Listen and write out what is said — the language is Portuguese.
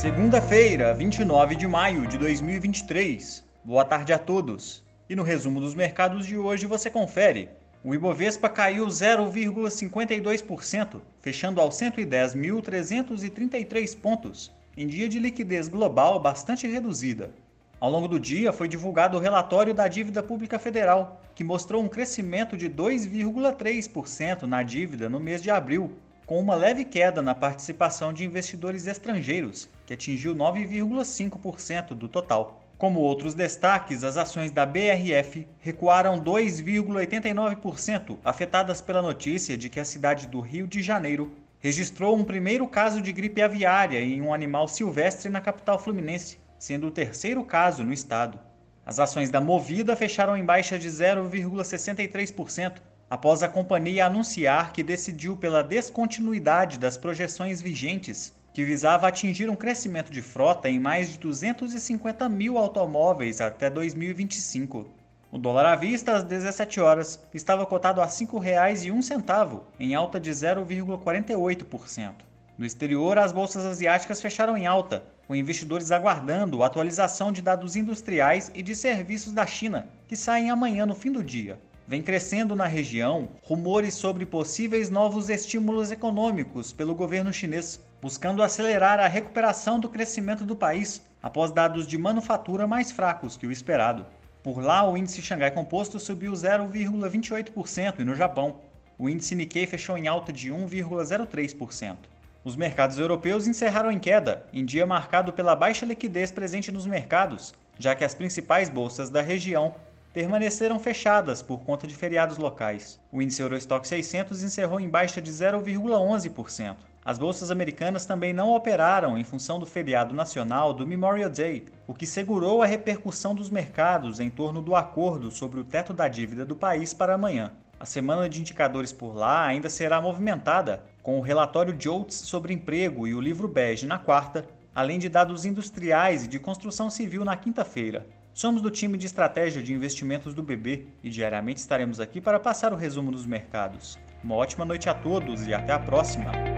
Segunda-feira, 29 de maio de 2023. Boa tarde a todos. E no resumo dos mercados de hoje você confere. O Ibovespa caiu 0,52%, fechando aos 110.333 pontos, em dia de liquidez global bastante reduzida. Ao longo do dia foi divulgado o relatório da dívida pública federal, que mostrou um crescimento de 2,3% na dívida no mês de abril, com uma leve queda na participação de investidores estrangeiros, que atingiu 9,5% do total. Como outros destaques, as ações da BRF recuaram 2,89%, afetadas pela notícia de que a cidade do Rio de Janeiro registrou um primeiro caso de gripe aviária em um animal silvestre na capital fluminense, sendo o terceiro caso no estado. As ações da Movida fecharam em baixa de 0,63%, após a companhia anunciar que decidiu pela descontinuidade das projeções vigentes, que visava atingir um crescimento de frota em mais de 250 mil automóveis até 2025. O dólar à vista, às 17 horas, estava cotado a R$ 5,01, em alta de 0,48%. No exterior, as bolsas asiáticas fecharam em alta, com investidores aguardando a atualização de dados industriais e de serviços da China, que saem amanhã no fim do dia vem crescendo na região rumores sobre possíveis novos estímulos econômicos pelo governo chinês, buscando acelerar a recuperação do crescimento do país após dados de manufatura mais fracos que o esperado. Por lá, o índice Xangai Composto subiu 0,28% e no Japão, o índice Nikkei fechou em alta de 1,03%. Os mercados europeus encerraram em queda, em dia marcado pela baixa liquidez presente nos mercados, já que as principais bolsas da região permaneceram fechadas por conta de feriados locais. O índice Eurostock 600 encerrou em baixa de 0,11%. As bolsas americanas também não operaram em função do feriado nacional do Memorial Day, o que segurou a repercussão dos mercados em torno do acordo sobre o teto da dívida do país para amanhã. A semana de indicadores por lá ainda será movimentada, com o relatório JOLTS sobre emprego e o livro bege na quarta, além de dados industriais e de construção civil na quinta-feira. Somos do time de estratégia de investimentos do BB e diariamente estaremos aqui para passar o resumo dos mercados. Uma ótima noite a todos e até a próxima!